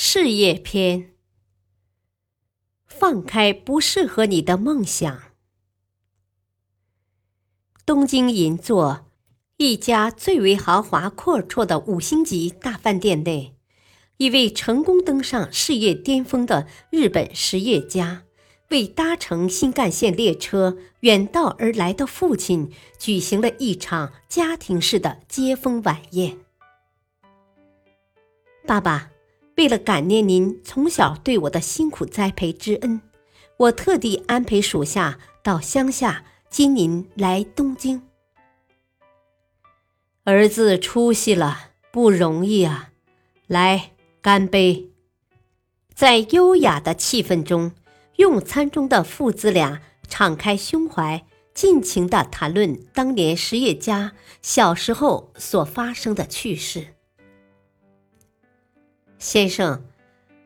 事业篇：放开不适合你的梦想。东京银座一家最为豪华阔绰的五星级大饭店内，一位成功登上事业巅峰的日本实业家，为搭乘新干线列车远道而来的父亲举行了一场家庭式的接风晚宴。爸爸。为了感念您从小对我的辛苦栽培之恩，我特地安排属下到乡下接您来东京。儿子出息了，不容易啊！来，干杯！在优雅的气氛中，用餐中的父子俩敞开胸怀，尽情的谈论当年实业家小时候所发生的趣事。先生，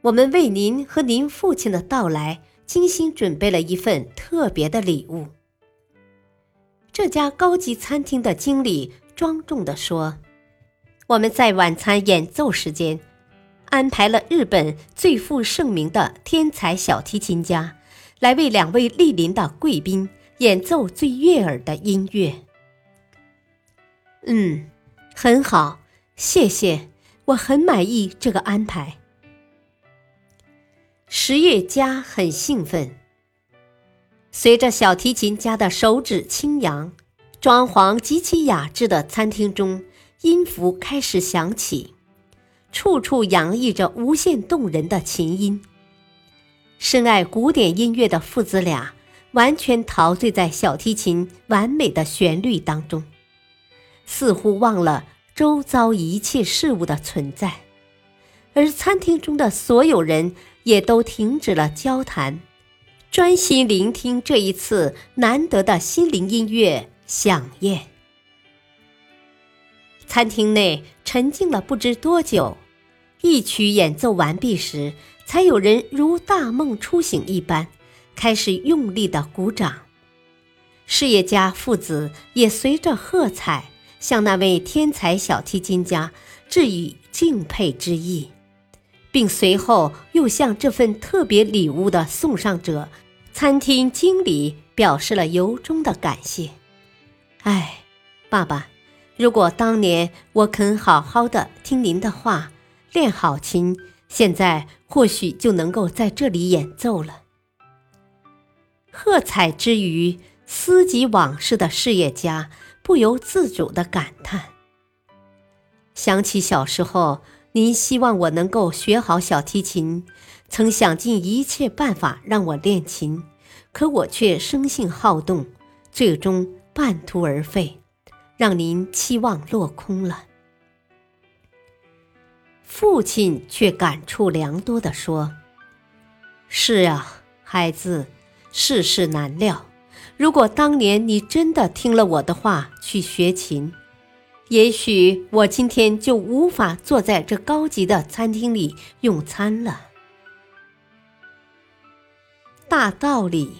我们为您和您父亲的到来精心准备了一份特别的礼物。这家高级餐厅的经理庄重地说：“我们在晚餐演奏时间安排了日本最负盛名的天才小提琴家，来为两位莅临的贵宾演奏最悦耳的音乐。”嗯，很好，谢谢。我很满意这个安排。十月家很兴奋。随着小提琴家的手指轻扬，装潢极其雅致的餐厅中，音符开始响起，处处洋溢着无限动人的琴音。深爱古典音乐的父子俩，完全陶醉在小提琴完美的旋律当中，似乎忘了。周遭一切事物的存在，而餐厅中的所有人也都停止了交谈，专心聆听这一次难得的心灵音乐响宴。餐厅内沉静了不知多久，一曲演奏完毕时，才有人如大梦初醒一般，开始用力的鼓掌。事业家父子也随着喝彩。向那位天才小提琴家致以敬佩之意，并随后又向这份特别礼物的送上者餐厅经理表示了由衷的感谢。哎，爸爸，如果当年我肯好好的听您的话，练好琴，现在或许就能够在这里演奏了。喝彩之余，思及往事的事业家。不由自主的感叹，想起小时候，您希望我能够学好小提琴，曾想尽一切办法让我练琴，可我却生性好动，最终半途而废，让您期望落空了。父亲却感触良多的说：“是啊，孩子，世事难料。”如果当年你真的听了我的话去学琴，也许我今天就无法坐在这高级的餐厅里用餐了。大道理，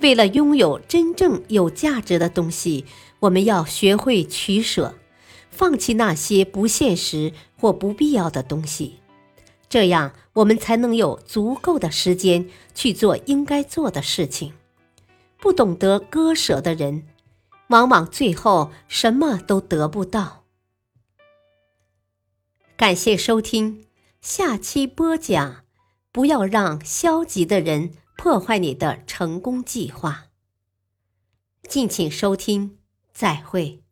为了拥有真正有价值的东西，我们要学会取舍，放弃那些不现实或不必要的东西，这样我们才能有足够的时间去做应该做的事情。不懂得割舍的人，往往最后什么都得不到。感谢收听，下期播讲：不要让消极的人破坏你的成功计划。敬请收听，再会。